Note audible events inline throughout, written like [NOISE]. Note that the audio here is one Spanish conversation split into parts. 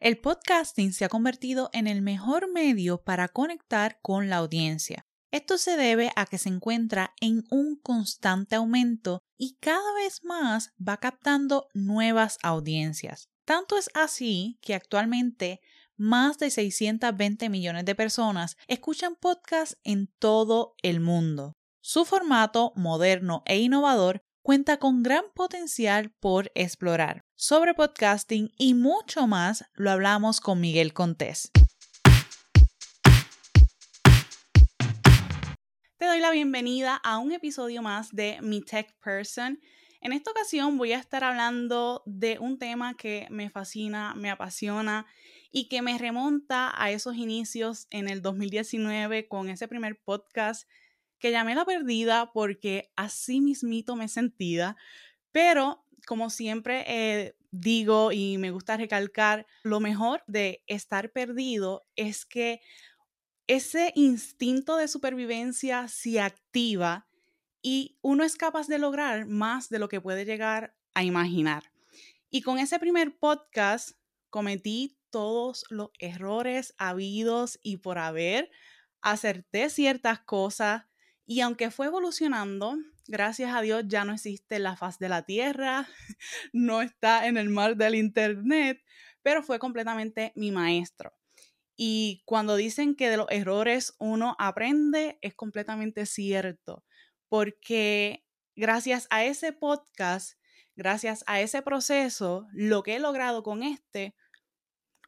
El podcasting se ha convertido en el mejor medio para conectar con la audiencia. Esto se debe a que se encuentra en un constante aumento y cada vez más va captando nuevas audiencias. Tanto es así que actualmente más de 620 millones de personas escuchan podcasts en todo el mundo. Su formato moderno e innovador cuenta con gran potencial por explorar. Sobre podcasting y mucho más lo hablamos con Miguel Contés. Te doy la bienvenida a un episodio más de Mi Tech Person. En esta ocasión voy a estar hablando de un tema que me fascina, me apasiona y que me remonta a esos inicios en el 2019 con ese primer podcast que llamé La Perdida porque así mismito me sentía, pero como siempre eh, digo y me gusta recalcar, lo mejor de estar perdido es que ese instinto de supervivencia se activa y uno es capaz de lograr más de lo que puede llegar a imaginar. Y con ese primer podcast cometí todos los errores habidos y por haber, acerté ciertas cosas, y aunque fue evolucionando, gracias a Dios ya no existe la faz de la Tierra, [LAUGHS] no está en el mar del Internet, pero fue completamente mi maestro. Y cuando dicen que de los errores uno aprende, es completamente cierto, porque gracias a ese podcast, gracias a ese proceso, lo que he logrado con este,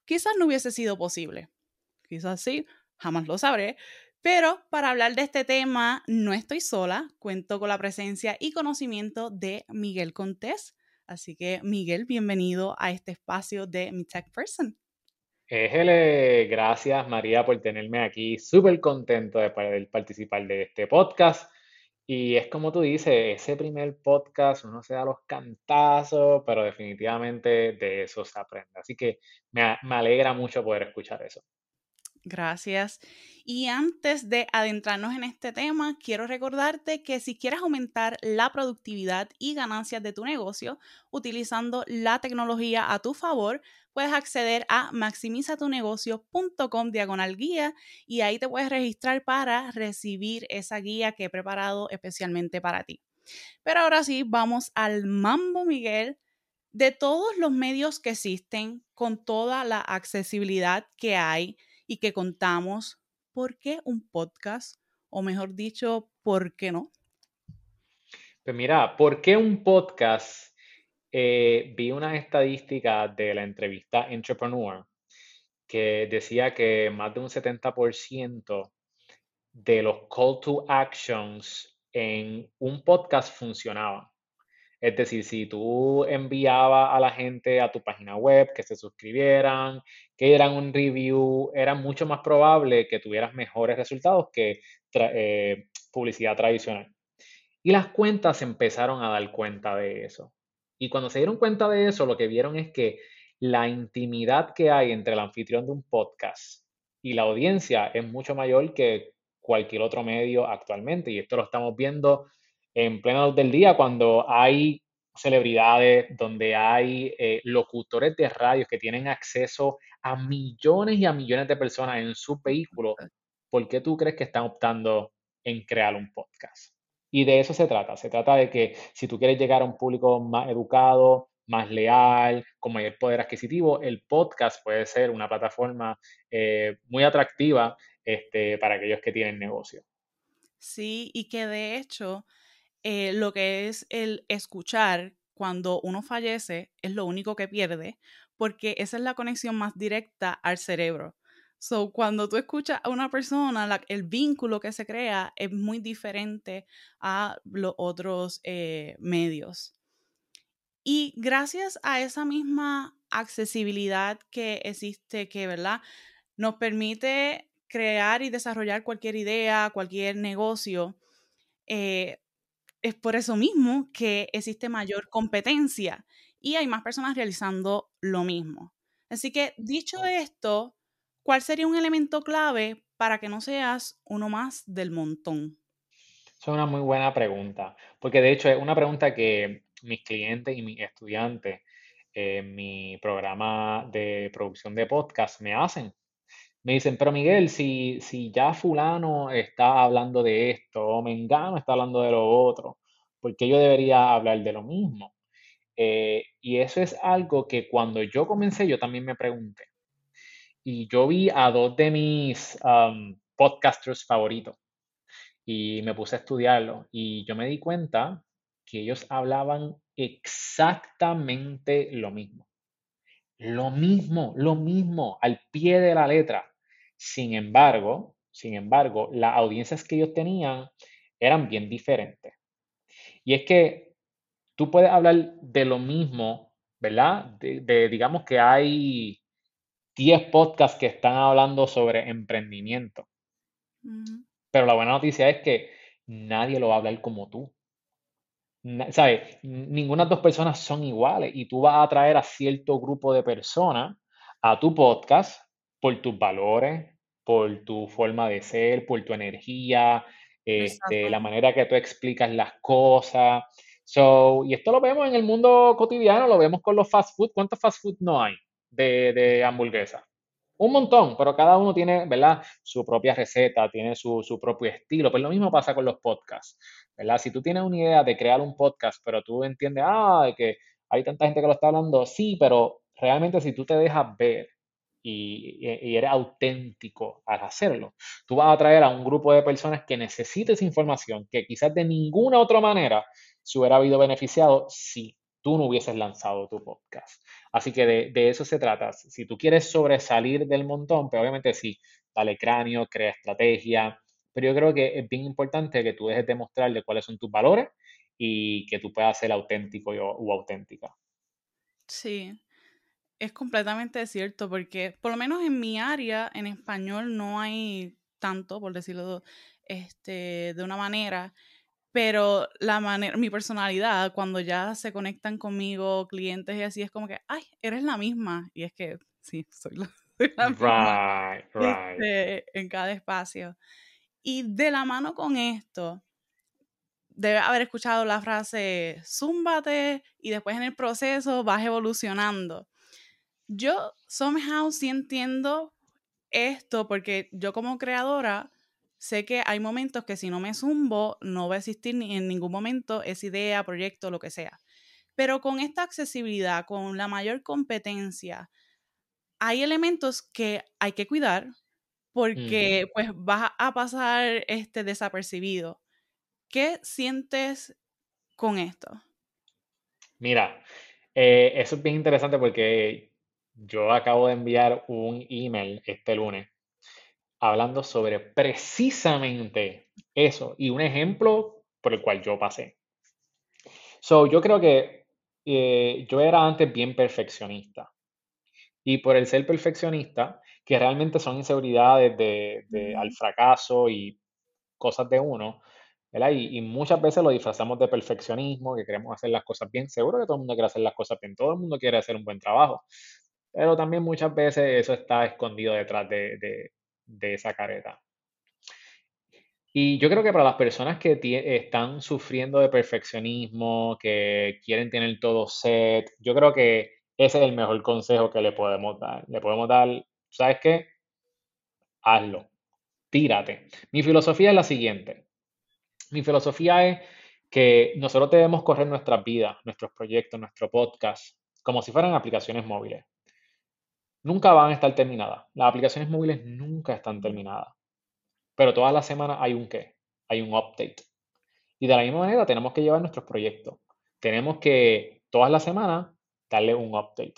quizás no hubiese sido posible. Quizás sí, jamás lo sabré, pero para hablar de este tema no estoy sola, cuento con la presencia y conocimiento de Miguel Contés. Así que Miguel, bienvenido a este espacio de Mi Tech Person. Éjele, gracias María por tenerme aquí, súper contento de poder participar de este podcast. Y es como tú dices, ese primer podcast uno se da los cantazos, pero definitivamente de eso se aprende. Así que me, me alegra mucho poder escuchar eso. Gracias. Y antes de adentrarnos en este tema, quiero recordarte que si quieres aumentar la productividad y ganancias de tu negocio utilizando la tecnología a tu favor, puedes acceder a maximizatunegocio.com diagonal guía y ahí te puedes registrar para recibir esa guía que he preparado especialmente para ti. Pero ahora sí, vamos al mambo, Miguel. De todos los medios que existen, con toda la accesibilidad que hay, y que contamos por qué un podcast, o mejor dicho, por qué no. Pues mira, ¿por qué un podcast? Eh, vi una estadística de la entrevista Entrepreneur que decía que más de un 70% de los call to actions en un podcast funcionaban. Es decir, si tú enviabas a la gente a tu página web que se suscribieran, que dieran un review, era mucho más probable que tuvieras mejores resultados que eh, publicidad tradicional. Y las cuentas empezaron a dar cuenta de eso. Y cuando se dieron cuenta de eso, lo que vieron es que la intimidad que hay entre el anfitrión de un podcast y la audiencia es mucho mayor que cualquier otro medio actualmente. Y esto lo estamos viendo en plena luz del día, cuando hay celebridades, donde hay eh, locutores de radio que tienen acceso a millones y a millones de personas en su vehículo, ¿por qué tú crees que están optando en crear un podcast? Y de eso se trata. Se trata de que si tú quieres llegar a un público más educado, más leal, con mayor poder adquisitivo, el podcast puede ser una plataforma eh, muy atractiva este, para aquellos que tienen negocio. Sí, y que de hecho eh, lo que es el escuchar cuando uno fallece es lo único que pierde, porque esa es la conexión más directa al cerebro. So, cuando tú escuchas a una persona, el vínculo que se crea es muy diferente a los otros eh, medios. Y gracias a esa misma accesibilidad que existe, que, ¿verdad? Nos permite crear y desarrollar cualquier idea, cualquier negocio, eh, es por eso mismo que existe mayor competencia y hay más personas realizando lo mismo. Así que, dicho esto, ¿cuál sería un elemento clave para que no seas uno más del montón? Es una muy buena pregunta, porque de hecho es una pregunta que mis clientes y mis estudiantes en mi programa de producción de podcast me hacen. Me dicen, pero Miguel, si, si ya fulano está hablando de esto, o Mengano está hablando de lo otro, ¿por qué yo debería hablar de lo mismo? Eh, y eso es algo que cuando yo comencé yo también me pregunté. Y yo vi a dos de mis um, podcasters favoritos y me puse a estudiarlo y yo me di cuenta que ellos hablaban exactamente lo mismo. Lo mismo, lo mismo, al pie de la letra. Sin embargo, sin embargo, las audiencias que ellos tenían eran bien diferentes. Y es que tú puedes hablar de lo mismo, ¿verdad? De, digamos que hay 10 podcasts que están hablando sobre emprendimiento. Pero la buena noticia es que nadie lo va a hablar como tú. ¿Sabes? Ninguna de dos personas son iguales y tú vas a atraer a cierto grupo de personas a tu podcast por tus valores, por tu forma de ser, por tu energía, este, la manera que tú explicas las cosas. So, y esto lo vemos en el mundo cotidiano, lo vemos con los fast food. ¿Cuántos fast food no hay de, de hamburguesa? Un montón, pero cada uno tiene, ¿verdad? Su propia receta, tiene su, su propio estilo. Pues lo mismo pasa con los podcasts, ¿verdad? Si tú tienes una idea de crear un podcast, pero tú entiendes, ah, que hay tanta gente que lo está hablando, sí, pero realmente si tú te dejas ver y, y, eres auténtico al hacerlo, tú vas a atraer a un grupo de personas que necesites información que quizás de ninguna otra manera se hubiera habido beneficiado si tú no hubieses lanzado tu podcast. Así que de, eso se trata. Si tú quieres sobresalir del montón, pero pues obviamente sí, dale cráneo, crea estrategia, pero yo creo que es bien importante que tú dejes de mostrarle cuáles son tus valores y que tú puedas ser auténtico o auténtica. Sí, es completamente cierto, porque por lo menos en mi área, en español, no hay tanto, por decirlo este, de una manera, pero la manera, mi personalidad, cuando ya se conectan conmigo clientes y así, es como que, ay, eres la misma. Y es que, sí, soy la, [LAUGHS] misma este, en cada espacio. Y de la mano con esto, debe haber escuchado la frase, zúmbate y después en el proceso vas evolucionando. Yo somehow sí entiendo esto porque yo como creadora sé que hay momentos que si no me zumbo, no va a existir ni en ningún momento esa idea, proyecto, lo que sea. Pero con esta accesibilidad, con la mayor competencia, hay elementos que hay que cuidar porque pues vas a pasar este desapercibido. ¿Qué sientes con esto? Mira, eh, eso es bien interesante porque yo acabo de enviar un email este lunes hablando sobre precisamente eso y un ejemplo por el cual yo pasé. So, yo creo que eh, yo era antes bien perfeccionista. Y por el ser perfeccionista, que realmente son inseguridades de, al fracaso y cosas de uno, ¿verdad? Y, y, muchas veces lo disfrazamos de perfeccionismo, que queremos hacer las cosas bien. Seguro que todo el mundo quiere hacer las cosas bien, todo el mundo quiere hacer un buen trabajo. Pero también muchas veces eso está escondido detrás de, de esa careta. Y yo creo que para las personas que están sufriendo de perfeccionismo, que quieren tener todo set, yo creo que ese es el mejor consejo que le podemos dar. Le podemos dar, ¿sabes qué? Hazlo, tírate. Mi filosofía es la siguiente. Mi filosofía es que nosotros debemos correr nuestras vidas, nuestros proyectos, nuestro podcast, como si fueran aplicaciones móviles nunca van a estar terminadas. Las aplicaciones móviles nunca están terminadas. Pero todas las semanas hay un qué, hay un update. Y de la misma manera tenemos que llevar nuestros proyectos. Tenemos que todas las semanas darle un update.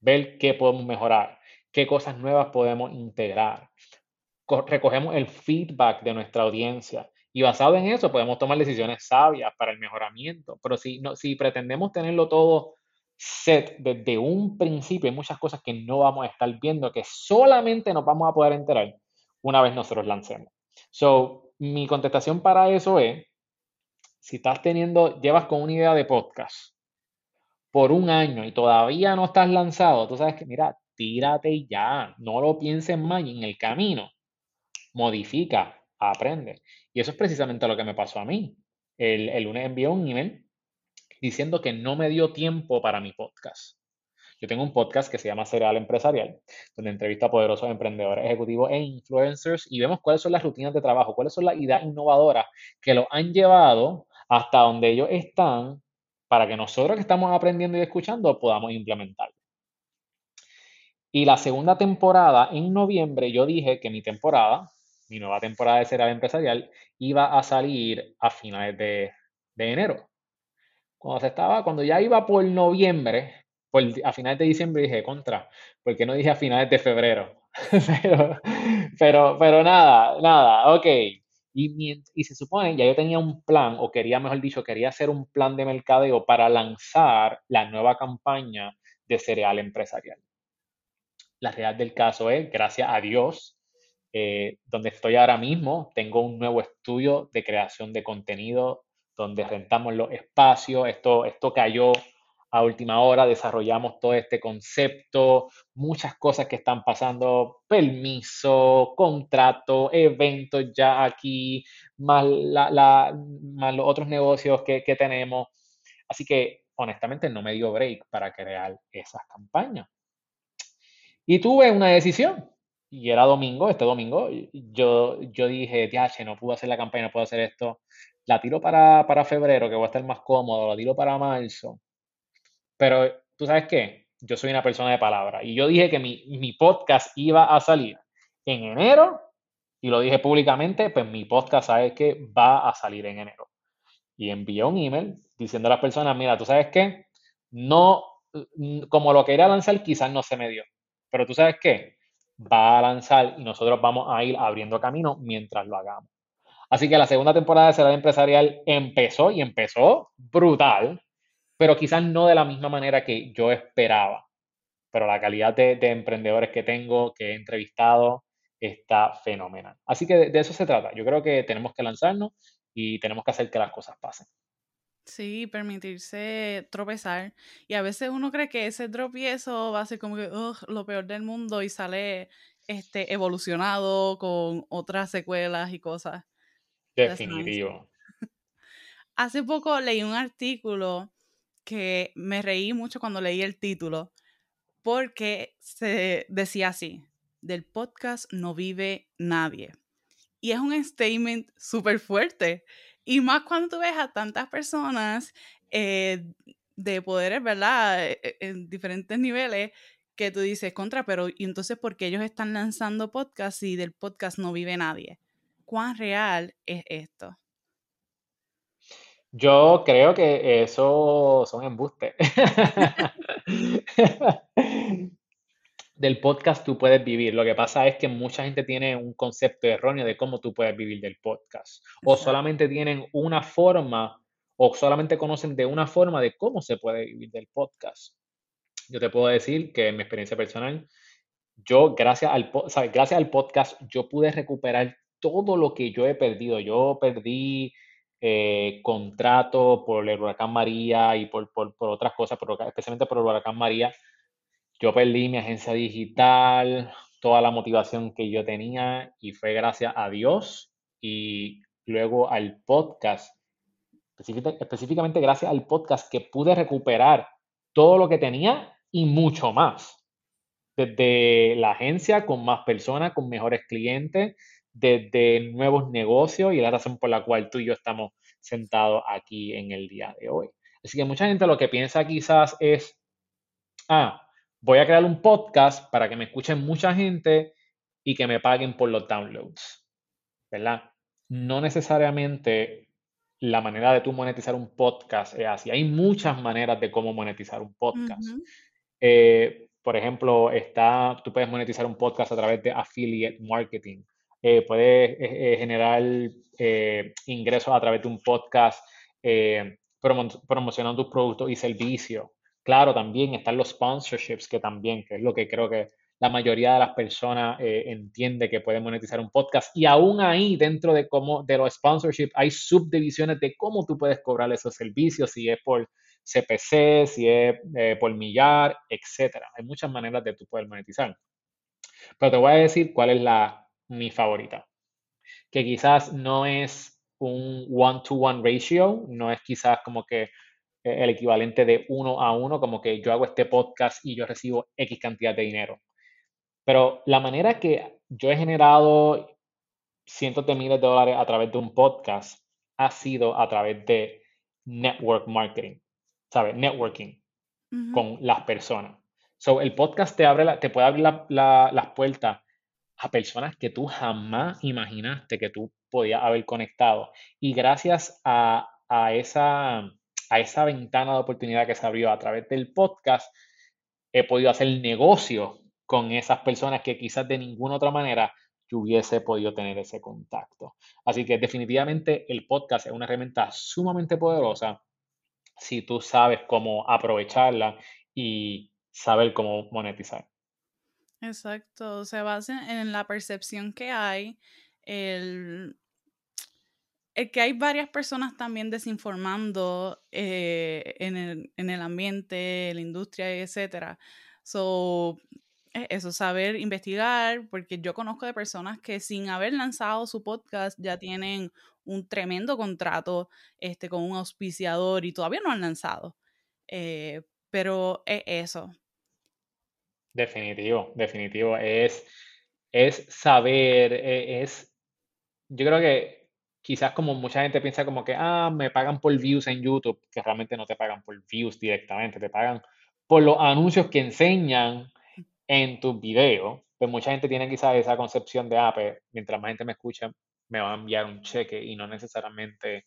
Ver qué podemos mejorar, qué cosas nuevas podemos integrar. Recogemos el feedback de nuestra audiencia y basado en eso podemos tomar decisiones sabias para el mejoramiento. Pero si, no, si pretendemos tenerlo todo set desde un principio, muchas cosas que no vamos a estar viendo, que solamente nos vamos a poder enterar una vez nosotros lancemos. So, mi contestación para eso es, si estás teniendo, llevas con una idea de podcast por un año y todavía no estás lanzado, tú sabes que, mira, tírate ya, no lo pienses más y en el camino, modifica, aprende. Y eso es precisamente lo que me pasó a mí. El, el lunes envié un email diciendo que no me dio tiempo para mi podcast. Yo tengo un podcast que se llama Cereal Empresarial, donde entrevista a poderosos emprendedores, ejecutivos e influencers y vemos cuáles son las rutinas de trabajo, cuáles son las ideas innovadoras que lo han llevado hasta donde ellos están para que nosotros que estamos aprendiendo y escuchando podamos implementarlo. Y la segunda temporada, en noviembre, yo dije que mi temporada, mi nueva temporada de Cereal Empresarial, iba a salir a finales de enero. Cuando se estaba, cuando ya iba por noviembre, a finales de diciembre dije, contra, porque no dije a finales de febrero? [LAUGHS] pero, pero, pero nada, nada, ok. Y, y, se supone, ya yo tenía un plan, o quería, mejor dicho, quería hacer un plan de mercadeo para lanzar la nueva campaña de cereal empresarial. La realidad del caso es, gracias a Dios, eh, donde estoy ahora mismo, tengo un nuevo estudio de creación de contenido donde rentamos los espacios. Esto, esto cayó a última hora, desarrollamos todo este concepto, muchas cosas que están pasando, permiso, contrato, eventos ya aquí, más, la, los otros negocios que, que tenemos. Así que honestamente no me dio break para crear esas campañas. Y tuve una decisión. Y era domingo, este domingo, yo, yo dije, che, no puedo hacer la campaña, no puedo hacer esto. La tiro para, para febrero, que voy a estar más cómodo, la tiro para marzo. Pero, ¿tú sabes qué? Yo soy una persona de palabra. Y yo dije que mi, mi podcast iba a salir en enero. Y lo dije públicamente, pues mi podcast, ¿sabes que Va a salir en enero. Y envié un email diciendo a las personas, mira, ¿tú sabes qué? No, como lo quería lanzar, quizás no se me dio. Pero tú sabes qué? Va a lanzar y nosotros vamos a ir abriendo camino mientras lo hagamos. Así que la segunda temporada de Será Empresarial empezó y empezó brutal pero quizás no de la misma manera que yo esperaba. Pero la calidad de, emprendedores que tengo, que he entrevistado, está fenomenal. Así que de, eso se trata. Yo creo que tenemos que lanzarnos y tenemos que hacer que las cosas pasen. Sí, permitirse tropezar. Y a veces uno cree que ese tropiezo va a ser como que lo peor del mundo y sale este, evolucionado con otras secuelas y cosas. Definitivo. [LAUGHS] Hace poco leí un artículo que me reí mucho cuando leí el título porque se decía así, del podcast no vive nadie. Y es un statement súper fuerte. Y más cuando tú ves a tantas personas eh, de poderes, ¿verdad? E, e, en diferentes niveles, que tú dices, contra, pero ¿y entonces por qué ellos están lanzando podcasts y del podcast no vive nadie? ¿Cuán real es esto? Yo creo que eso son embustes. [LAUGHS] del podcast tú puedes vivir. Lo que pasa es que mucha gente tiene un concepto erróneo de cómo tú puedes vivir del podcast. O solamente tienen una forma o solamente conocen de una forma de cómo se puede vivir del podcast. Yo te puedo decir que en mi experiencia personal, yo gracias al, gracias al podcast, yo pude recuperar todo lo que yo he perdido. Yo perdí eh, contrato por el huracán María y por, otras cosas, especialmente por el huracán María, yo perdí mi agencia digital, toda la motivación que yo tenía y fue gracias a Dios y luego al podcast, específicamente gracias al podcast que pude recuperar todo lo que tenía y mucho más. Desde la agencia con más personas, con mejores clientes, desde nuevos negocios y la razón por la cual tú y yo estamos sentados aquí en el día de hoy. Así que mucha gente lo que piensa quizás es, ah, voy a crear un podcast para que me escuchen mucha gente y que me paguen por los downloads, ¿verdad? No necesariamente la manera de tú monetizar un podcast es así. Hay muchas maneras de cómo monetizar un podcast. Eh, por ejemplo, está, tú puedes monetizar un podcast a través de affiliate marketing eh, puedes eh, eh, generar ingresos a través de un podcast promocionando tus productos y servicios. Claro, también están los sponsorships, que también, que es lo que creo que la mayoría de las personas entiende que pueden monetizar un podcast. Y aún ahí, dentro de, cómo, de los sponsorships, hay subdivisiones de cómo tú puedes cobrar esos servicios, si es por CPC, si es por millar, etc. Hay muchas maneras de tú poder monetizar. Pero te voy a decir cuál es la mi favorita. Que quizás no es un one-to-one ratio, no es quizás como que eh, el equivalente de uno a uno, como que yo hago este podcast y yo recibo X cantidad de dinero. Pero la manera que yo he generado cientos de miles de dólares a través de un podcast ha sido a través de network marketing, ¿sabes? Networking con las personas. So, el podcast te, abre te puede abrir las puertas a personas que tú jamás imaginaste que tú podías haber conectado. Y gracias a, esa, a esa ventana de oportunidad que se abrió a través del podcast, he podido hacer negocio con esas personas que quizás de ninguna otra manera yo hubiese podido tener ese contacto. Así que definitivamente el podcast es una herramienta sumamente poderosa si tú sabes cómo aprovecharla y saber cómo monetizar. Exacto, se basa en la percepción que hay, el, que hay varias personas también desinformando eh, en, el, en, el, ambiente, en la industria, etc. So, eso, saber investigar, porque yo conozco de personas que sin haber lanzado su podcast ya tienen un tremendo contrato este, con un auspiciador y todavía no han lanzado. Eh, pero es eso. Definitivo, definitivo. Es, es saber, e, es, yo creo que quizás como mucha gente piensa como que, ah, me pagan por views en YouTube, que realmente no te pagan por views directamente, te pagan por los anuncios que enseñan en tus videos, pues mucha gente tiene quizás esa concepción de, ah, pues, mientras más gente me escucha, me va a enviar un cheque y no necesariamente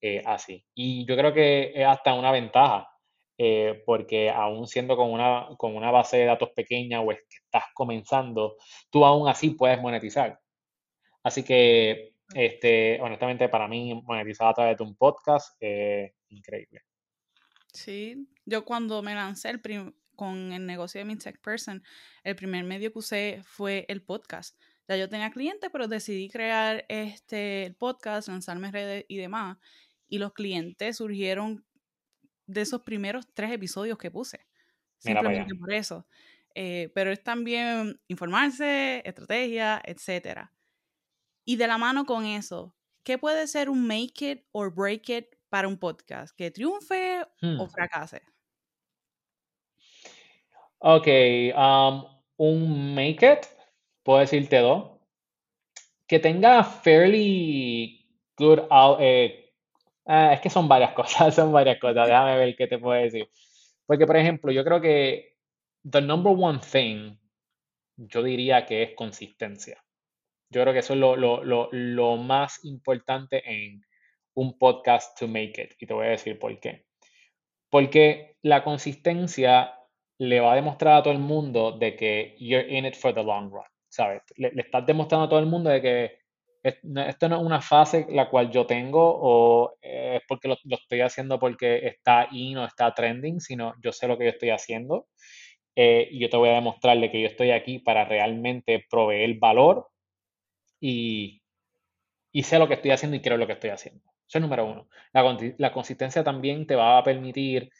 eh, así. Y yo creo que es hasta una ventaja, eh, porque aún siendo con una, con una base de datos pequeña o es que estás comenzando, tú aún así puedes monetizar. Así que, este, honestamente, para mí, monetizar a través de un podcast es increíble. Sí, yo cuando me lancé el, con el negocio de mi tech person, el primer medio que usé fue el podcast. Ya yo tenía clientes, pero decidí crear este el podcast, lanzarme redes y demás. Y los clientes surgieron de esos primeros tres episodios que puse. Simplemente por eso. Eh, pero es también informarse, estrategia, etc. Y de la mano con eso, ¿qué puede ser un make it or break it para un podcast? ¿Que triunfe o hmm. fracase? Ok, um, un make it, puedo decirte dos. Que tenga fairly good out, eh, ah, es que son varias [LAUGHS] cosas, son varias cosas. Déjame ver qué te puedo decir. Porque, por ejemplo, yo creo que the number one thing, yo diría que es consistencia. Yo creo que eso es lo, lo, lo más importante en un podcast to make it. Y te voy a decir por qué. Porque la consistencia le va a demostrar a todo el mundo de que you're in it for the long run, ¿sabes? Le, estás demostrando a todo el mundo de que esto no es una fase la cual yo tengo o es porque lo, estoy haciendo porque está in o está trending, sino yo sé lo que yo estoy haciendo eh, y yo te voy a demostrarle que yo estoy aquí para realmente proveer valor y, y sé lo que estoy haciendo y creo lo que estoy haciendo. Eso es número uno. La, la consistencia también te va a permitir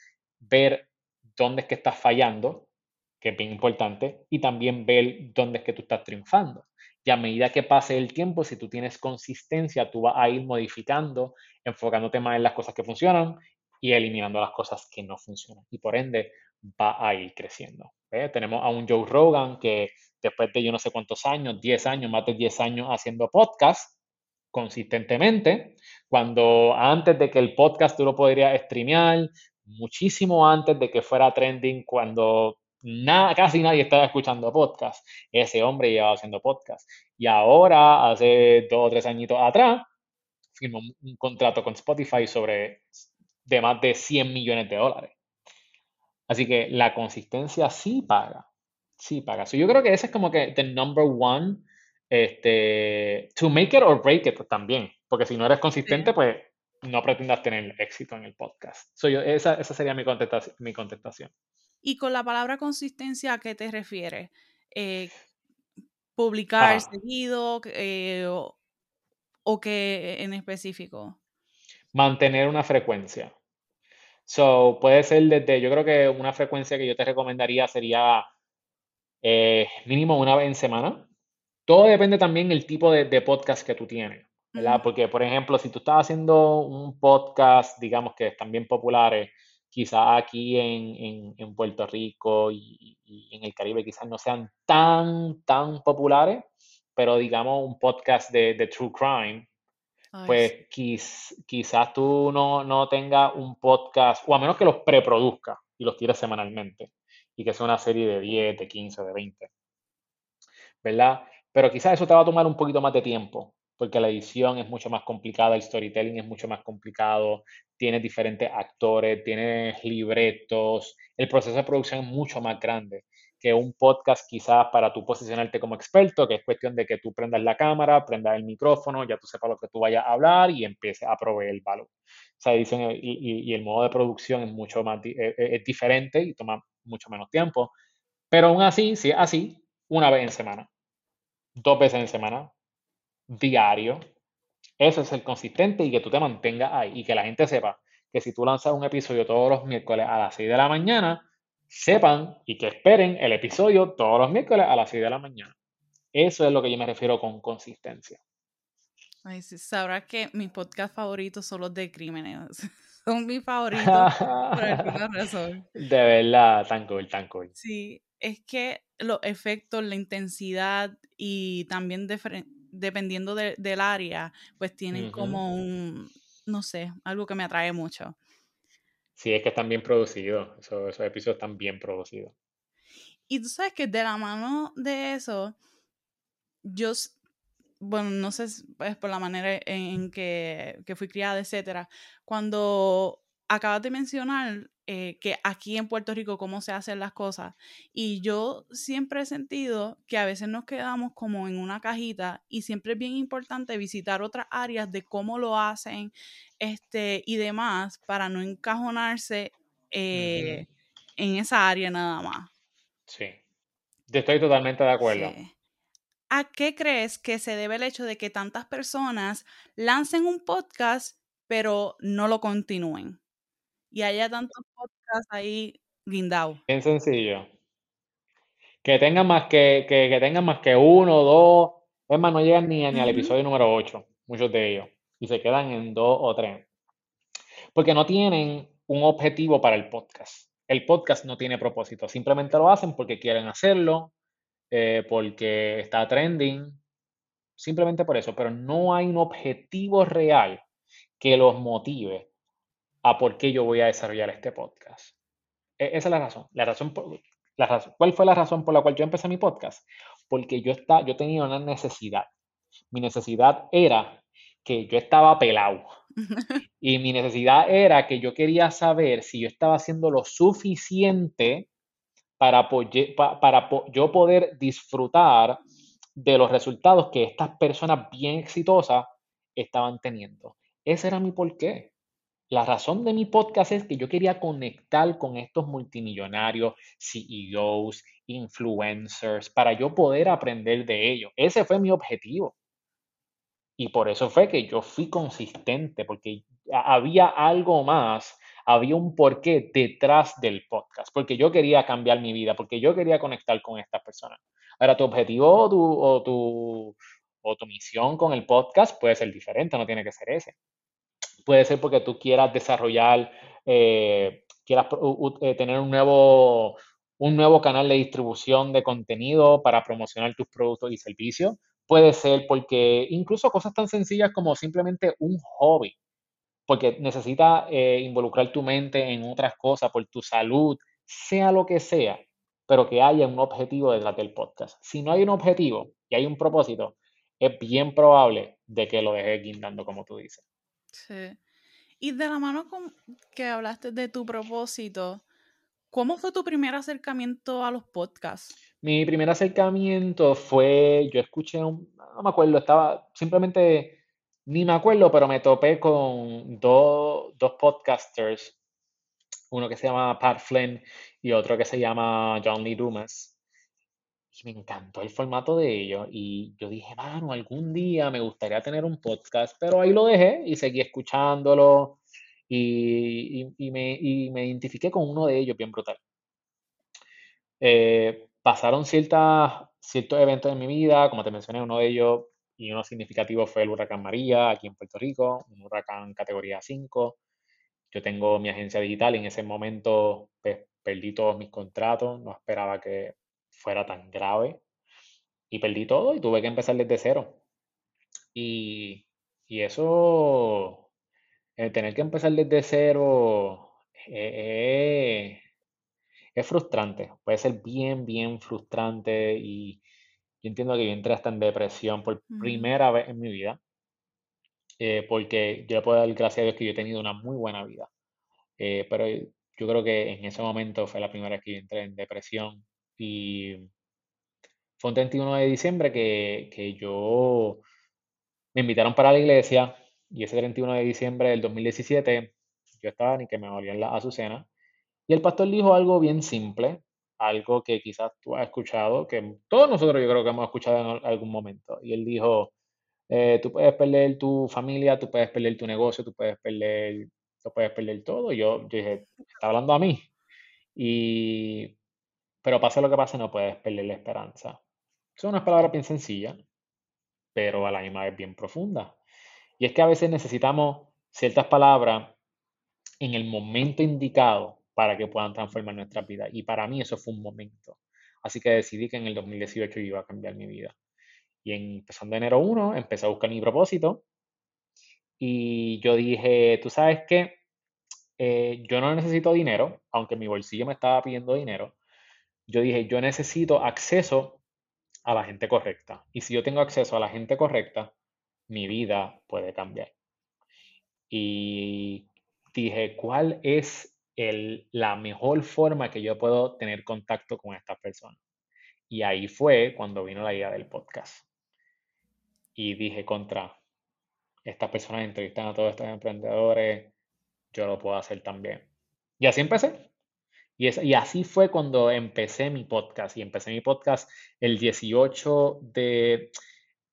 ver dónde es que estás fallando, que es bien importante, y también ver dónde es que tú estás triunfando. Y a medida que pase el tiempo, si tú tienes consistencia, tú vas a ir modificando, enfocándote más en las cosas que funcionan y eliminando las cosas que no funcionan. Y por ende, va a ir creciendo. Tenemos a un Joe Rogan que después de yo no sé cuántos años, 10 años, más de 10 años haciendo podcast consistentemente, cuando antes de que el podcast tú lo podrías streamear, muchísimo antes de que fuera trending, cuando nada, casi nadie estaba escuchando podcast. Ese hombre llevaba haciendo podcast. Y ahora, hace dos o tres añitos atrás, firmó un contrato con Spotify sobre de más de 100 millones de dólares. Así que la consistencia sí paga. Sí paga. yo creo que ese es como que the number one, este, to make it or break it también. Porque si no eres consistente, pues no pretendas tener éxito en el podcast. esa, sería mi contestación, mi contestación. Y con la palabra consistencia, ¿a qué te refieres? Eh, ¿Publicar seguido eh, o, o qué en específico? Mantener una frecuencia. So, puede ser desde, yo creo que una frecuencia que yo te recomendaría sería eh, mínimo una vez en semana. Todo depende también del tipo de, de podcast que tú tienes. ¿verdad? Porque, por ejemplo, si tú estás haciendo un podcast, digamos que están bien populares, quizás aquí en, Puerto Rico y, en el Caribe quizás no sean tan, tan populares, pero digamos un podcast de, True Crime, pues quizás tú no, no tengas un podcast, o a menos que los preproduzca y los tires semanalmente, y que sea una serie de 10, de 15, de 20, ¿verdad? Pero quizás eso te va a tomar un poquito más de tiempo, porque la edición es mucho más complicada, el storytelling es mucho más complicado, tienes diferentes actores, tienes libretos, el proceso de producción es mucho más grande que un podcast quizás para tú posicionarte como experto, que es cuestión de que tú prendas la cámara, prendas el micrófono, ya tú sepas lo que tú vayas a hablar y empieces a proveer el valor. O sea, dicen, y, el modo de producción es mucho más, es, e, es diferente y toma mucho menos tiempo, pero aún así, sí, así, una vez en semana, dos veces en semana, diario. Eso es el consistente y que tú te mantengas ahí y que la gente sepa que si tú lanzas un episodio todos los miércoles a las 6 de la mañana, sepan y que esperen el episodio todos los miércoles a las 6 de la mañana. Eso es lo que yo me refiero con consistencia. Ay, sí, sabrás que mis podcasts favoritos son los de crímenes. [LAUGHS] Son mis favoritos por alguna [LAUGHS] razón. De verdad, tan cool, tan cool. Sí, es que los efectos, la intensidad y también dependiendo del área, pues tienen como un, no sé, algo que me atrae mucho. Sí, es que están bien producidos, esos, episodios están bien producidos. Y tú sabes que de la mano de eso, yo, bueno, no sé, es por la manera en que, que fui criada, etcétera, cuando acabas de mencionar eh, que aquí en Puerto Rico cómo se hacen las cosas. Y yo siempre he sentido que a veces nos quedamos como en una cajita y siempre es bien importante visitar otras áreas de cómo lo hacen este, y demás para no encajonarse eh, en esa área nada más. Sí, estoy totalmente de acuerdo. ¿A qué crees que se debe el hecho de que tantas personas lancen un podcast pero no lo continúen? Y haya tantos podcasts ahí guindados. Bien sencillo. Que tengan más que, que, tengan más que uno, dos, es más, no llegan ni, ni al episodio número 8, muchos de ellos, y se quedan en dos o tres. Porque no tienen un objetivo para el podcast. El podcast no tiene propósito, simplemente lo hacen porque quieren hacerlo, eh, porque está trending, simplemente por eso, pero no hay un objetivo real que los motive a por qué yo voy a desarrollar este podcast. E, esa es la razón. La razón, la razón. ¿Cuál fue la razón por la cual yo empecé mi podcast? Porque yo, está, yo tenía una necesidad. Mi necesidad era que yo estaba pelado. [LAUGHS] Y mi necesidad era que yo quería saber si yo estaba haciendo lo suficiente para, para yo poder disfrutar de los resultados que estas personas bien exitosas estaban teniendo. Ese era mi porqué. La razón de mi podcast es que yo quería conectar con estos multimillonarios, CEOs, influencers, para yo poder aprender de ellos. Ese fue mi objetivo. Y por eso fue que yo fui consistente, porque había algo más, había un porqué detrás del podcast, porque yo quería cambiar mi vida, porque yo quería conectar con estas personas. Ahora, tu objetivo tu, o tu, o tu misión con el podcast puede ser diferente, no tiene que ser ese. Puede ser porque tú quieras desarrollar, eh, quieras eh, tener un nuevo, un nuevo canal de distribución de contenido para promocionar tus productos y servicios. Puede ser porque incluso cosas tan sencillas como simplemente un hobby, porque necesitas eh, involucrar tu mente en otras cosas por tu salud, sea lo que sea, pero que haya un objetivo detrás del podcast. Si no hay un objetivo y hay un propósito, es bien probable de que lo dejes guindando, como tú dices. Sí. Y de la mano con que hablaste de tu propósito, ¿cómo fue tu primer acercamiento a los podcasts? Mi primer acercamiento fue, yo escuché un, no me acuerdo, estaba simplemente, ni me acuerdo, pero me topé con dos, dos podcasters, uno que se llama Pat Flynn y otro que se llama John Lee Dumas y me encantó el formato de ellos. Y yo dije, mano, algún día me gustaría tener un podcast, pero ahí lo dejé y seguí escuchándolo. Y, me, me, identifiqué con uno de ellos bien brutal. Eh, pasaron ciertas, ciertos eventos en mi vida, como te mencioné, uno de ellos y uno significativo fue el huracán María aquí en Puerto Rico, un huracán categoría 5. yo tengo mi agencia digital y en ese momento pues, perdí todos mis contratos, no esperaba que fuera tan grave y perdí todo y tuve que empezar desde cero. Y, y eso, el tener que empezar desde cero eh, es frustrante, puede ser bien, bien frustrante y yo entiendo que yo entré hasta en depresión por primera vez en mi vida, eh, porque yo puedo dar gracias a Dios que yo he tenido una muy buena vida, eh, pero yo creo que en ese momento fue la primera vez que yo entré en depresión y fue un 31 de diciembre que, que yo me invitaron para la iglesia y ese 31 de diciembre del 2017 yo estaba ni que me olían la azucena y el pastor dijo algo bien simple, algo que quizás tú has escuchado, que todos nosotros yo creo que hemos escuchado en algún momento. Y él dijo, eh, tú puedes perder tu familia, tú puedes perder tu negocio, tú puedes perder, tú puedes perder todo. Y yo, dije, está hablando a mí. Y, pero pase lo que pase, no puedes perder la esperanza. Son unas palabras bien sencillas, pero a la misma vez bien profundas. Y es que a veces necesitamos ciertas palabras en el momento indicado para que puedan transformar nuestra vida. Y para mí eso fue un momento. Así que decidí que en el 2018 iba a cambiar mi vida. Y empezando enero 1, empecé a buscar mi propósito. Y yo dije, tú sabes qué, eh, yo no necesito dinero, aunque mi bolsillo me estaba pidiendo dinero. Yo dije, yo necesito acceso a la gente correcta. Y si yo tengo acceso a la gente correcta, mi vida puede cambiar. Y dije, ¿cuál es la mejor forma que yo puedo tener contacto con estas personas. Y ahí fue cuando vino la idea del podcast. Y dije contra, estas personas entrevistan a todos estos emprendedores, yo lo puedo hacer también. Y así empecé. Y, y así fue cuando empecé mi podcast. Y empecé mi podcast el 18 de,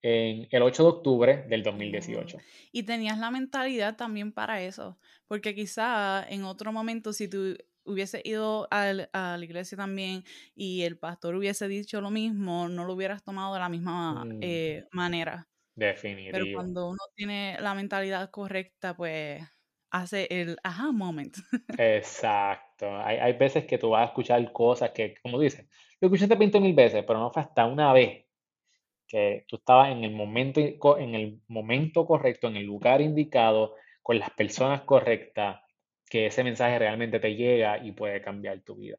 en el 8 de octubre del 2018. Y tenías la mentalidad también para eso, porque quizá en otro momento si tú hubiese ido a, la iglesia también y el pastor hubiese dicho lo mismo, no lo hubieras tomado de la misma mm. eh, manera. Definitivo. Pero cuando uno tiene la mentalidad correcta, pues hace el aha moment. [LAUGHS] Exacto. Hay, hay veces que tú vas a escuchar cosas que, como dices, lo escuchaste 20 mil veces, pero no fue hasta una vez que tú estabas en el momento, en el momento correcto, en el lugar indicado, con las personas correctas, que ese mensaje realmente te llega y puede cambiar tu vida.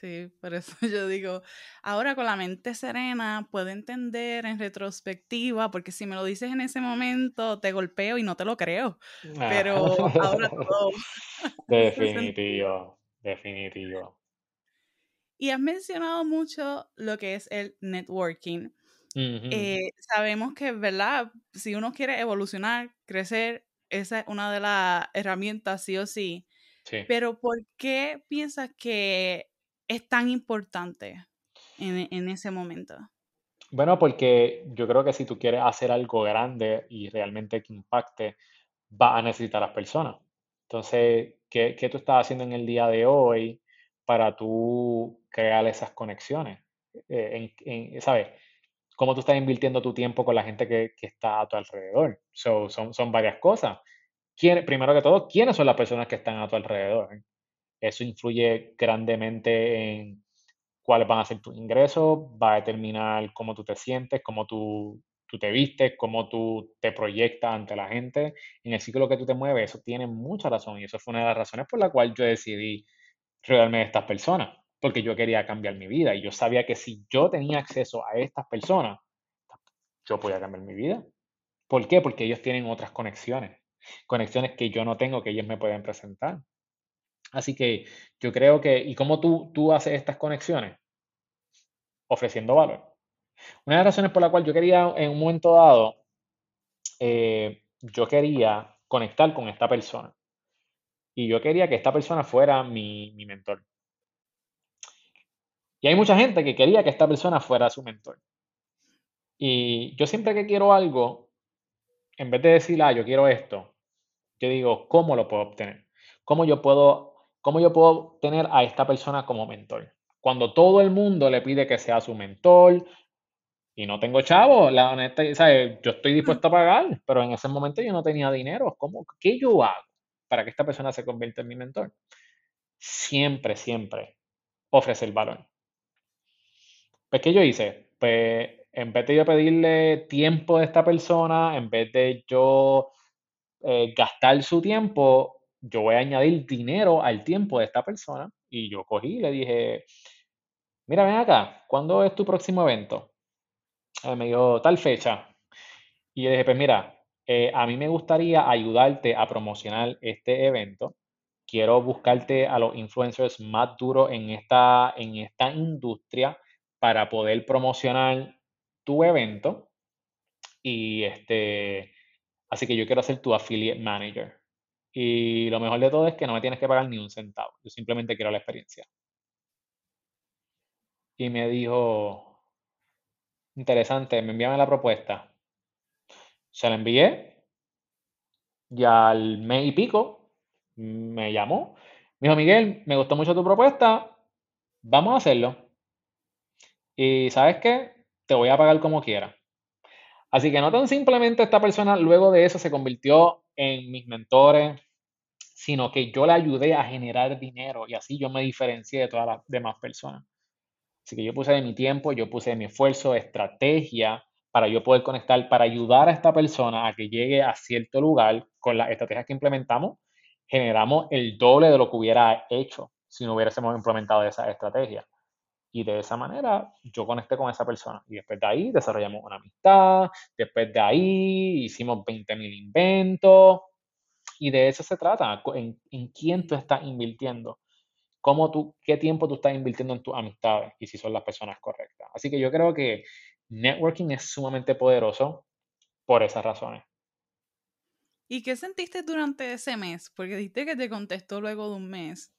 Sí, por eso [LAUGHS] yo digo, ahora con la mente serena puedo entender en retrospectiva, porque si me lo dices en ese momento, te golpeo y no te lo creo. Pero ahora [LAUGHS] [LAUGHS] todo. Definitivo, definitivo. Y has mencionado mucho lo que es el networking. Eh, sabemos que, ¿verdad? Si uno quiere evolucionar, crecer, esa es una de las herramientas, sí o sí. Pero ¿por qué piensas que es tan importante en, en ese momento? Bueno, porque yo creo que si tú quieres hacer algo grande y realmente que impacte, va a necesitar a las personas. Entonces, ¿qué, ¿qué, tú estás haciendo en el día de hoy para tú crear esas conexiones. Eh, en, ¿Sabes? Cómo tú estás invirtiendo tu tiempo con la gente que, está a tu alrededor. son, son varias cosas. ¿Quién, primero que todo, ¿quiénes son las personas que están a tu alrededor? Eso influye grandemente en cuáles van a ser tus ingresos, va a determinar cómo tú te sientes, cómo tú, tú te vistes, cómo tú te proyectas ante la gente. En el ciclo que tú te mueves, eso tiene mucha razón y eso fue una de las razones por la cual yo decidí rodearme de estas personas porque yo quería cambiar mi vida y yo sabía que si yo tenía acceso a estas personas, yo podía cambiar mi vida. ¿Por qué? Porque ellos tienen otras conexiones, conexiones que yo no tengo, que ellos me pueden presentar. Así que yo creo que, ¿y cómo tú, tú haces estas conexiones? Ofreciendo valor. Una de las razones por la cual yo quería en un momento dado, eh, yo quería conectar con esta persona. Y yo quería que esta persona fuera mi, mi mentor. Y hay mucha gente que quería que esta persona fuera su mentor. Y yo siempre que quiero algo, en vez de decir, ah, yo quiero esto, yo digo, ¿cómo lo puedo obtener? ¿Cómo yo puedo, cómo yo puedo tener a esta persona como mentor? Cuando todo el mundo le pide que sea su mentor y no tengo chavo, la honesta, ¿sabes? yo estoy dispuesto a pagar, pero en ese momento yo no tenía dinero. ¿Cómo, ¿Qué yo hago para que esta persona se convierta en mi mentor? Siempre, siempre ofrecer valor. Pues, ¿qué yo hice? Pues, en vez de yo pedirle tiempo de esta persona, en vez de yo eh, gastar su tiempo, yo voy a añadir dinero al tiempo de esta persona. Y yo cogí y le dije, mira, ven acá, ¿cuándo es tu próximo evento? me dijo, tal fecha. Y yo dije, pues mira, eh, a mí me gustaría ayudarte a promocionar este evento. Quiero buscarte a los influencers más duros en esta, en esta industria para poder promocionar tu evento. Y este, así que yo quiero ser tu affiliate manager. Y lo mejor de todo es que no me tienes que pagar ni un centavo. Yo simplemente quiero la experiencia. Y me dijo, interesante, me envíame la propuesta. Se la envié y al mes y pico me llamó. Me dijo, Miguel, me gustó mucho tu propuesta, vamos a hacerlo. Y sabes qué, te voy a pagar como quiera. Así que no tan simplemente esta persona luego de eso se convirtió en mis mentores, sino que yo le ayudé a generar dinero y así yo me diferencié de todas las demás personas. Así que yo puse de mi tiempo, yo puse de mi esfuerzo, estrategia para yo poder conectar, para ayudar a esta persona a que llegue a cierto lugar con las estrategias que implementamos, generamos el doble de lo que hubiera hecho si no hubiésemos implementado esa estrategia. Y de esa manera yo conecté con esa persona. Y después de ahí desarrollamos una amistad, después de ahí hicimos 20.000 inventos. Y de eso se trata, en, en quién tú estás invirtiendo cómo tú, qué tiempo tú estás invirtiendo en tus amistades y si son las personas correctas. Así que yo creo que networking es sumamente poderoso por esas razones. ¿Y qué sentiste durante ese mes? Porque dijiste que te contestó luego de un mes.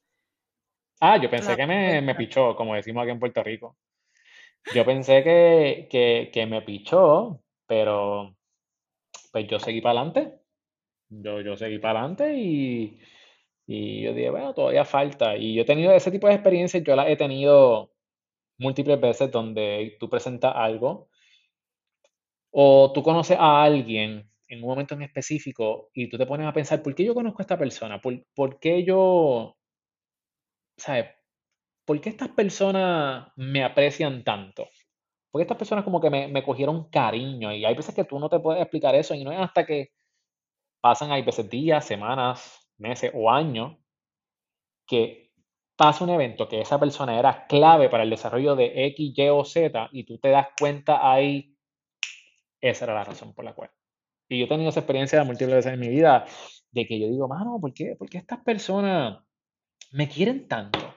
Ah, yo pensé que me, me, pichó, como decimos aquí en Puerto Rico. Yo pensé que, que, que me pichó, pero pues yo seguí para adelante. Yo, yo seguí para adelante y, y yo dije, bueno, todavía falta. Y yo he tenido ese tipo de experiencias, yo las he tenido múltiples veces donde tú presentas algo o tú conoces a alguien en un momento en específico y tú te pones a pensar, ¿por qué yo conozco a esta persona? ¿Por, por qué yo, sabes? ¿Por qué estas personas me aprecian tanto? Porque estas personas como que me, me cogieron cariño y hay veces que tú no te puedes explicar eso y no es hasta que pasan, hay veces días, semanas, meses o años que pasa un evento que esa persona era clave para el desarrollo de X, Y o Z y tú te das cuenta ahí, esa era la razón por la cual. Y yo he tenido esa experiencia múltiples veces en mi vida de que yo digo, mano, ¿por qué, ¿por qué estas personas me quieren tanto?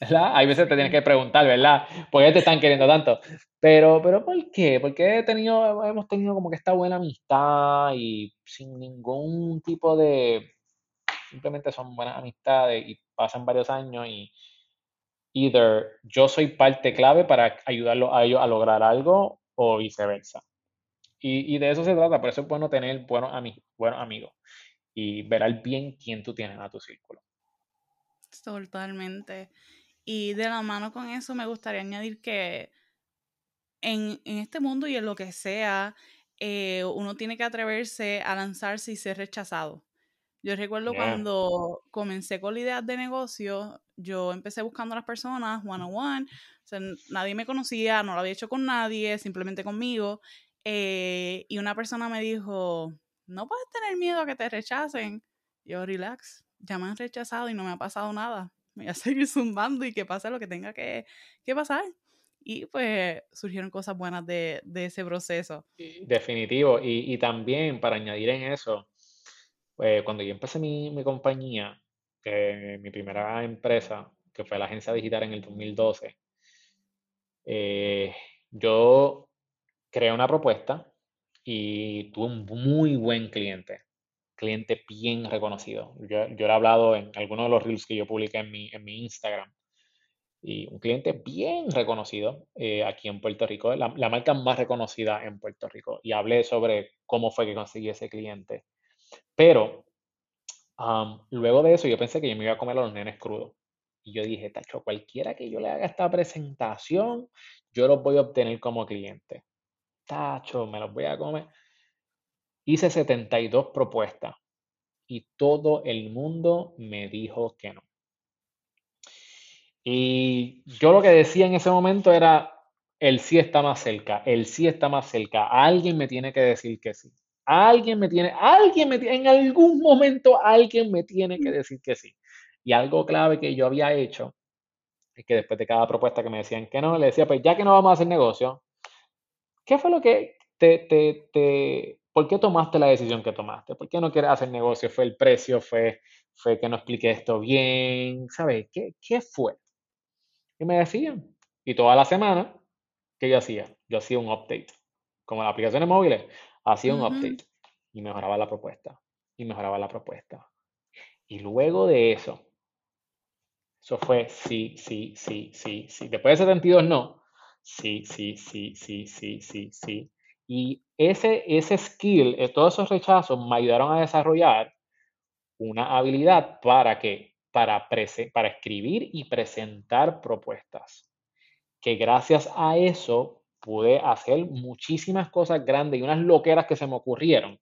¿verdad? Hay veces te tienes que preguntar, ¿verdad? ¿Por qué te están queriendo tanto? Pero, pero ¿por qué? Porque hemos tenido como que esta buena amistad y sin ningún tipo de, simplemente son buenas amistades y pasan varios años y either yo soy parte clave para ayudarlo a ellos a lograr algo o viceversa. Y, de eso se trata, por eso es bueno tener buenos, buenos amigos y ver al bien quién tú tienes a tu círculo. Totalmente. Y de la mano con eso me gustaría añadir que en, este mundo y en lo que sea, eh, uno tiene que atreverse a lanzarse y ser rechazado. Yo recuerdo cuando comencé con la idea de negocio, yo empecé buscando a las personas one on one, o sea, nadie me conocía, no lo había hecho con nadie, simplemente conmigo, eh, y una persona me dijo, no puedes tener miedo a que te rechacen. Yo, relax, ya me han rechazado y no me ha pasado nada voy a [LAUGHS] seguir zumbando y que pase lo que tenga que, pasar. Y pues surgieron cosas buenas de, ese proceso. Definitivo. Y, también para añadir en eso, pues, cuando yo empecé mi, compañía, mi primera empresa, que fue la agencia digital en el 2012, eh, yo creé una propuesta y tuve un muy buen cliente cliente bien reconocido. Yo, yo he hablado en algunos de los reels que yo publiqué en mi, en mi Instagram. Y un cliente bien reconocido eh, aquí en Puerto Rico, la, la, marca más reconocida en Puerto Rico. Y hablé sobre cómo fue que conseguí ese cliente. Pero luego de eso yo pensé que yo me iba a comer a los nenes crudos. Y yo dije, tacho, cualquiera que yo le haga esta presentación, yo los voy a obtener como cliente. Tacho, me los voy a comer hice 72 propuestas y todo el mundo me dijo que no. Y yo lo que decía en ese momento era, el sí está más cerca, el sí está más cerca, alguien me tiene que decir que sí. Alguien me tiene, alguien me tiene, en algún momento alguien me tiene que decir que sí. Y algo clave que yo había hecho es que después de cada propuesta que me decían que no, le decía, pues ya que no vamos a hacer negocio, ¿qué fue lo que te, te, te, ¿por qué tomaste la decisión que tomaste? ¿Por qué no quieres hacer negocio? ¿Fue el precio? ¿Fue, fue que no expliqué esto bien? ¿Sabes? ¿Qué, qué fue? Y me decían. Y toda la semana, ¿qué yo hacía? Yo hacía un update. Como las aplicaciones móviles, hacía un update. Y mejoraba la propuesta. Y mejoraba la propuesta. Y luego de eso, eso fue sí, sí, sí, sí, sí. Después de 72 no. Sí, sí, sí, sí, sí, sí, sí. Y ese, ese skill, eh, todos esos rechazos me ayudaron a desarrollar una habilidad para que para, para escribir y presentar propuestas. Que gracias a eso pude hacer muchísimas cosas grandes y unas loqueras que se me ocurrieron.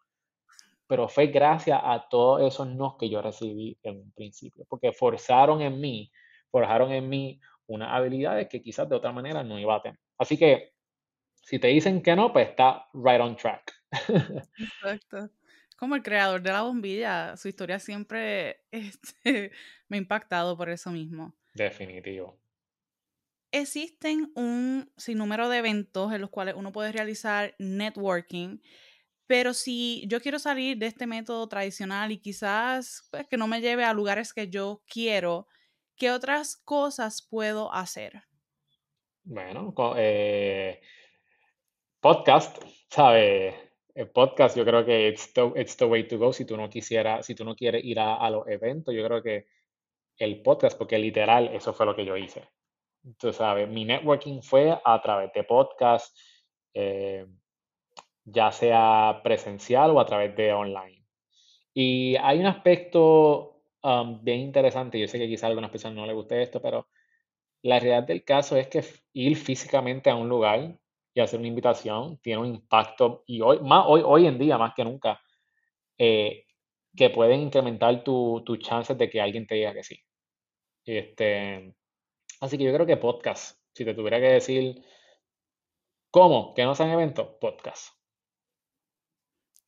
Pero fue gracias a todos esos no que yo recibí en un principio, porque forzaron en mí, forjaron en mí unas habilidades que quizás de otra manera no iba a tener. Así que si te dicen que no, pues está right on track. [LAUGHS] Exacto. Como el creador de la bombilla, su historia siempre [LAUGHS] este, me ha impactado por eso mismo. Definitivo. Existen un sinnúmero de eventos en los cuales uno puede realizar networking, pero si yo quiero salir de este método tradicional y quizás pues, que no me lleve a lugares que yo quiero, ¿qué otras cosas puedo hacer? Bueno, eh, podcast, ¿sabes? El podcast yo creo que it's the, it's the way to go si tú no quisieras, si tú no quieres ir a, los eventos, yo creo que el podcast, porque literal eso fue lo que yo hice. Tú sabes, mi networking fue a través de podcast, eh, ya sea presencial o a través de online. Y hay un aspecto um, bien interesante, yo sé que quizás a algunas personas no les guste esto, pero la realidad del caso es que ir físicamente a un lugar y hacer una invitación tiene un impacto, y hoy, más hoy, hoy en día, más que nunca, eh, que pueden incrementar tus tu chances de que alguien te diga que sí. Este, así que yo creo que podcast, si te tuviera que decir, ¿cómo? ¿Que no sean eventos? Podcast.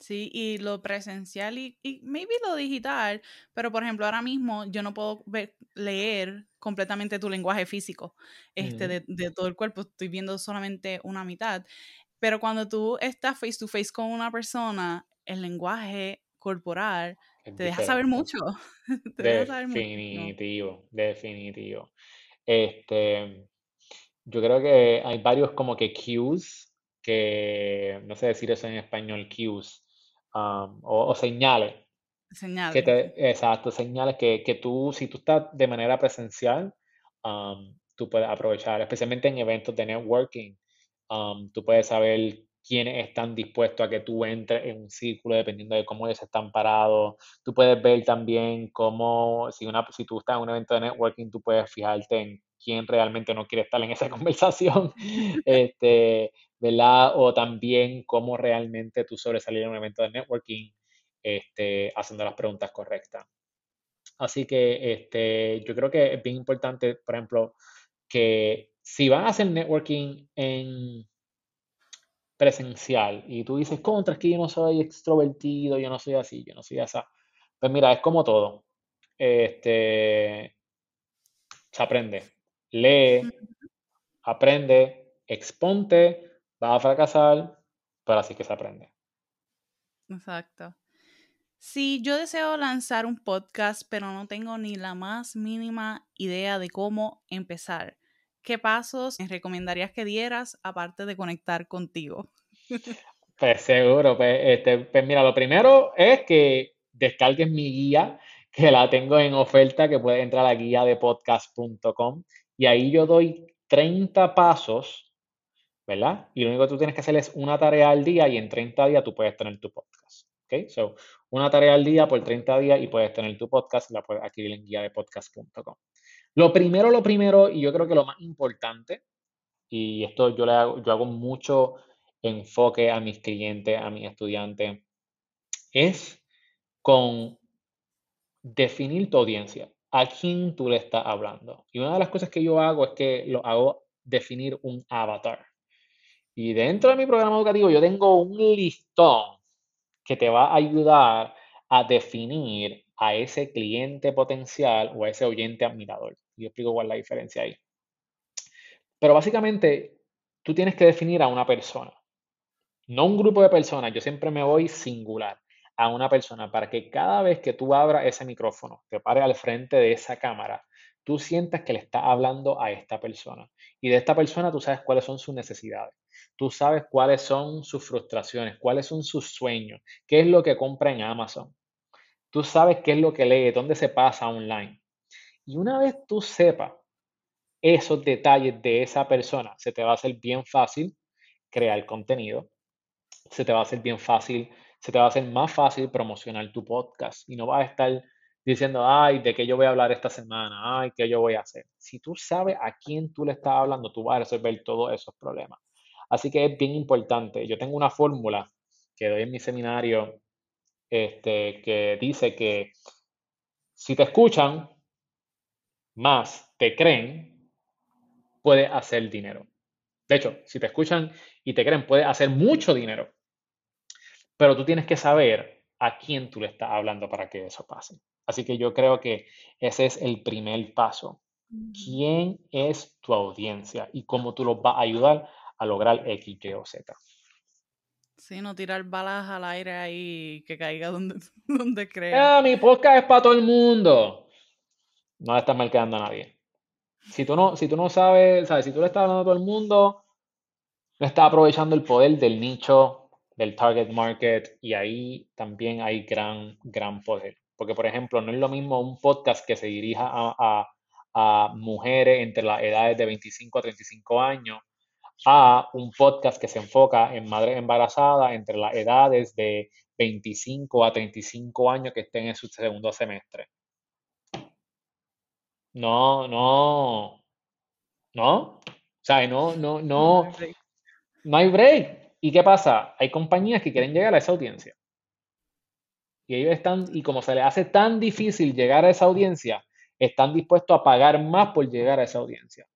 Sí, y lo presencial y, y, maybe lo digital, pero por ejemplo ahora mismo yo no puedo leer completamente tu lenguaje físico este, de, de, todo el cuerpo, estoy viendo solamente una mitad, pero cuando tú estás face to face con una persona, el lenguaje corporal te deja saber mucho. [LAUGHS] te definitivo, definitivo. Este, yo creo que hay varios como que cues, que no sé decir eso en español, cues, o, señales. Señales. Que te, exacto, señales que, que, tú, si tú estás de manera presencial, tú puedes aprovechar, especialmente en eventos de networking. tú puedes saber quiénes están dispuestos a que tú entres en un círculo dependiendo de cómo ellos están parados. Tú puedes ver también cómo, si, una, si tú estás en un evento de networking, tú puedes fijarte en quién realmente no quiere estar en esa [LAUGHS] conversación. este, ¿verdad? O también cómo realmente tú sobresalir en un evento de networking este, haciendo las preguntas correctas. Así que este, yo creo que es bien importante, por ejemplo, que si van a hacer networking en presencial y tú dices, contra, es que yo no soy extrovertido, yo no soy así, yo no soy esa. Pues mira, es como todo. Se aprende. Lee, aprende, exponte, va a fracasar, pero así que se aprende. Exacto. Si yo deseo lanzar un podcast, pero no tengo ni la más mínima idea de cómo empezar, ¿qué pasos me recomendarías que dieras aparte de conectar contigo? [LAUGHS] Pues seguro, pues, este, pues mira, lo primero es que descargues mi guía, que la tengo en oferta, que puedes entrar a guía de podcast.com y ahí yo doy 30 pasos ¿verdad? Y lo único que tú tienes que hacer es una tarea al día y en 30 días tú puedes tener tu podcast. ¿Ok? So, una tarea al día por 30 días y puedes tener tu podcast, la puedes adquirir en guía de podcast.com. Lo primero, lo primero, y yo creo que lo más importante, y esto yo, le hago, yo hago mucho enfoque a mis clientes, a mis estudiantes, es con definir tu audiencia, a quién tú le estás hablando. Y una de las cosas que yo hago es que lo hago definir un avatar. Y dentro de mi programa educativo yo tengo un listón que te va a ayudar a definir a ese cliente potencial o a ese oyente admirador. Yo explico cuál es la diferencia ahí. Pero básicamente, tú tienes que definir a una persona, no un grupo de personas. Yo siempre me voy singular a una persona para que cada vez que tú abras ese micrófono, te pares al frente de esa cámara, tú sientas que le estás hablando a esta persona. Y de esta persona tú sabes cuáles son sus necesidades. Tú sabes cuáles son sus frustraciones, cuáles son sus sueños, qué es lo que compra en Amazon. Tú sabes qué es lo que lee, dónde se pasa online. Y una vez tú sepas esos detalles de esa persona, se te va a hacer bien fácil crear contenido, se te va a hacer bien fácil, se te va a hacer más fácil promocionar tu podcast y no vas a estar diciendo, ay, de qué yo voy a hablar esta semana, ay, qué yo voy a hacer. Si tú sabes a quién tú le estás hablando, tú vas a resolver todos esos problemas. Así que es bien importante. Yo tengo una fórmula que doy en mi seminario este, que dice que si te escuchan más te creen, puedes hacer dinero. De hecho, si te escuchan y te creen, puedes hacer mucho dinero. Pero tú tienes que saber a quién tú le estás hablando para que eso pase. Así que yo creo que ese es el primer paso. ¿Quién es tu audiencia y cómo tú los vas a ayudar a lograr X, Y o Z? Sí, no tirar balas al aire ahí que caiga donde, [LAUGHS] donde crea. Ah, mi podcast es para todo el mundo. No le estás marcando a nadie. Si tú no, si tú no sabes, sabes, si tú le estás hablando a todo el mundo, no estás aprovechando el poder del nicho, del target market, y ahí también hay gran, gran poder. Porque, por ejemplo, no es lo mismo un podcast que se dirija a, a mujeres entre las edades de 25 a 35 años a un podcast que se enfoca en madres embarazadas entre las edades de 25 a 35 años que estén en su segundo semestre. No, no, no. O sea, no, no, no, no hay break. ¿Y qué pasa? Hay compañías que quieren llegar a esa audiencia. Y ellos están, y como se les hace tan difícil llegar a esa audiencia, están dispuestos a pagar más por llegar a esa audiencia.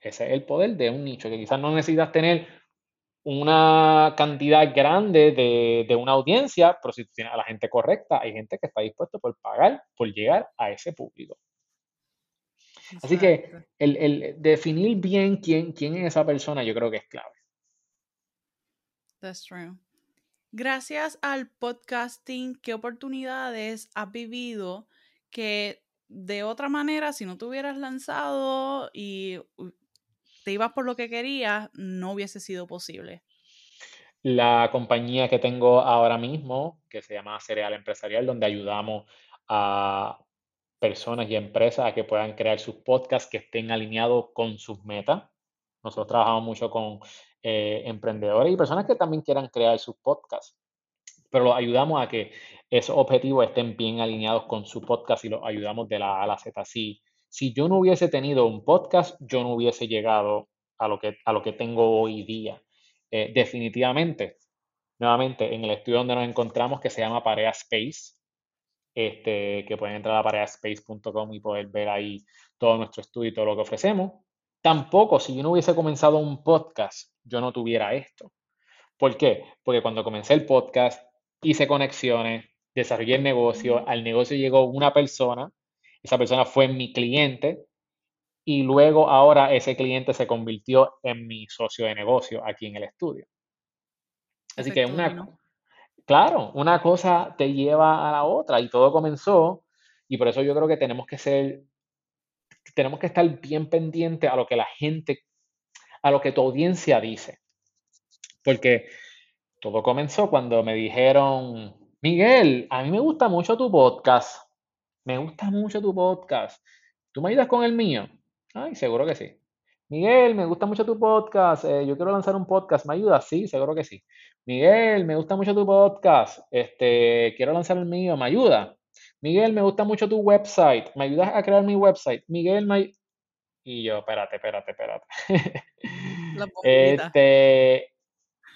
Ese es el poder de un nicho, que quizás no necesitas tener una cantidad grande de, una audiencia, pero si tienes a la gente correcta, hay gente que está dispuesta por pagar por llegar a ese público. Así que el, definir bien quién, quién es esa persona, yo creo que es clave. Gracias al podcasting, ¿qué oportunidades has vivido que de otra manera, si no te hubieras lanzado y te ibas por lo que querías, no hubiese sido posible. La compañía que tengo ahora mismo, que se llama Cereal Empresarial, donde ayudamos a personas y empresas a que puedan crear sus podcasts que estén alineados con sus metas. Nosotros trabajamos mucho con eh, emprendedores y personas que también quieran crear sus podcasts, pero los ayudamos a que esos objetivos estén bien alineados con su podcast y los ayudamos de la A a la Z. Si si yo no hubiese tenido un podcast, yo no hubiese llegado a lo que, a lo que tengo hoy día. Eh, definitivamente, nuevamente, en el estudio donde nos encontramos, que se llama Parea Space, este, que pueden entrar a pareaspace.com y poder ver ahí todo nuestro estudio y todo lo que ofrecemos. Tampoco, si yo no hubiese comenzado un podcast, yo no tuviera esto. ¿Por qué? Porque cuando comencé el podcast, hice conexiones, desarrollé el negocio, al negocio llegó una persona esa persona fue mi cliente y luego ahora ese cliente se convirtió en mi socio de negocio aquí en el estudio. Así que una, claro, una cosa te lleva a la otra y todo comenzó y por eso yo creo que tenemos que ser, tenemos que estar bien pendientes a lo que la gente, a lo que tu audiencia dice. Porque todo comenzó cuando me dijeron, Miguel, a mí me gusta mucho tu podcast me gusta mucho tu podcast. ¿Tú me ayudas con el mío? Ay, seguro que sí. Miguel, me gusta mucho tu podcast. Eh, yo quiero lanzar un podcast. ¿Me ayudas? Sí, seguro que sí. Miguel, me gusta mucho tu podcast. Este, quiero lanzar el mío. ¿Me ayuda? Miguel, me gusta mucho tu website. ¿Me ayudas a crear mi website? Miguel, me... Y yo, espérate, espérate, espérate. [LAUGHS] este,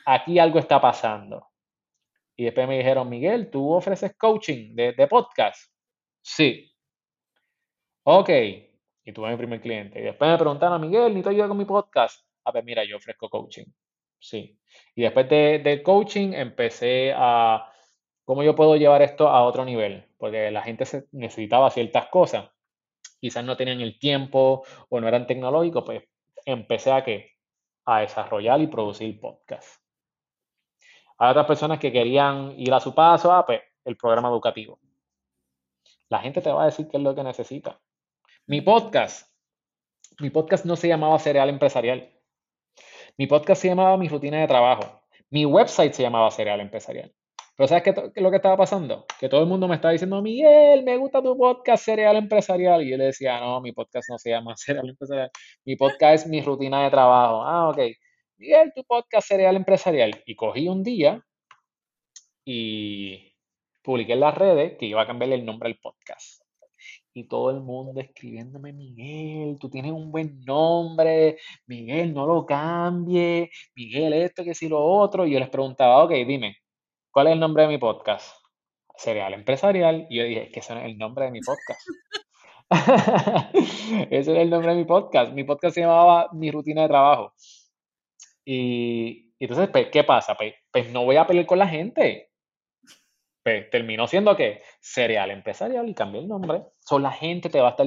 aquí algo está pasando. Y después me dijeron, Miguel, ¿tú ofreces coaching de, de podcast? Sí. Ok. Y tuve mi primer cliente. Y después me preguntaron, Miguel, ¿ni te ayuda con mi podcast? A ver, mira, yo ofrezco coaching. Sí. Y después de, del coaching empecé a cómo yo puedo llevar esto a otro nivel, porque la gente necesitaba ciertas cosas. Quizás no tenían el tiempo o no eran tecnológicos, pues empecé a qué? A desarrollar y producir podcast. Hay otras personas que querían ir a su paso, a pues, el programa educativo. La gente te va a decir qué es lo que necesita. Mi podcast, mi podcast no se llamaba Cereal Empresarial. Mi podcast se llamaba Mi Rutina de Trabajo. Mi website se llamaba Cereal Empresarial. Pero ¿sabes qué, lo que estaba pasando? Que todo el mundo me estaba diciendo, Miguel, me gusta tu podcast Cereal Empresarial. Y yo le decía, no, mi podcast no se llama [LAUGHS] Cereal Empresarial. Mi podcast es Mi Rutina de Trabajo. Ah, ok. Miguel, tu podcast Cereal Empresarial. Y cogí un día y publiqué en las redes que iba a cambiarle el nombre al podcast y todo el mundo escribiéndome, Miguel, tú tienes un buen nombre, Miguel, no lo cambie, Miguel, esto, que si lo otro. Y yo les preguntaba, ok, dime, ¿cuál es el nombre de mi podcast? Cereal Empresarial. Y yo dije, es que ese es el nombre de mi podcast. [LAUGHS] ese es el nombre de mi podcast. Mi podcast se llamaba Mi Rutina de Trabajo. Y, entonces, pues, ¿qué pasa? Pues, pues no voy a pelear con la gente terminó siendo que cereal empresarial y cambié el nombre. So, la gente te va a estar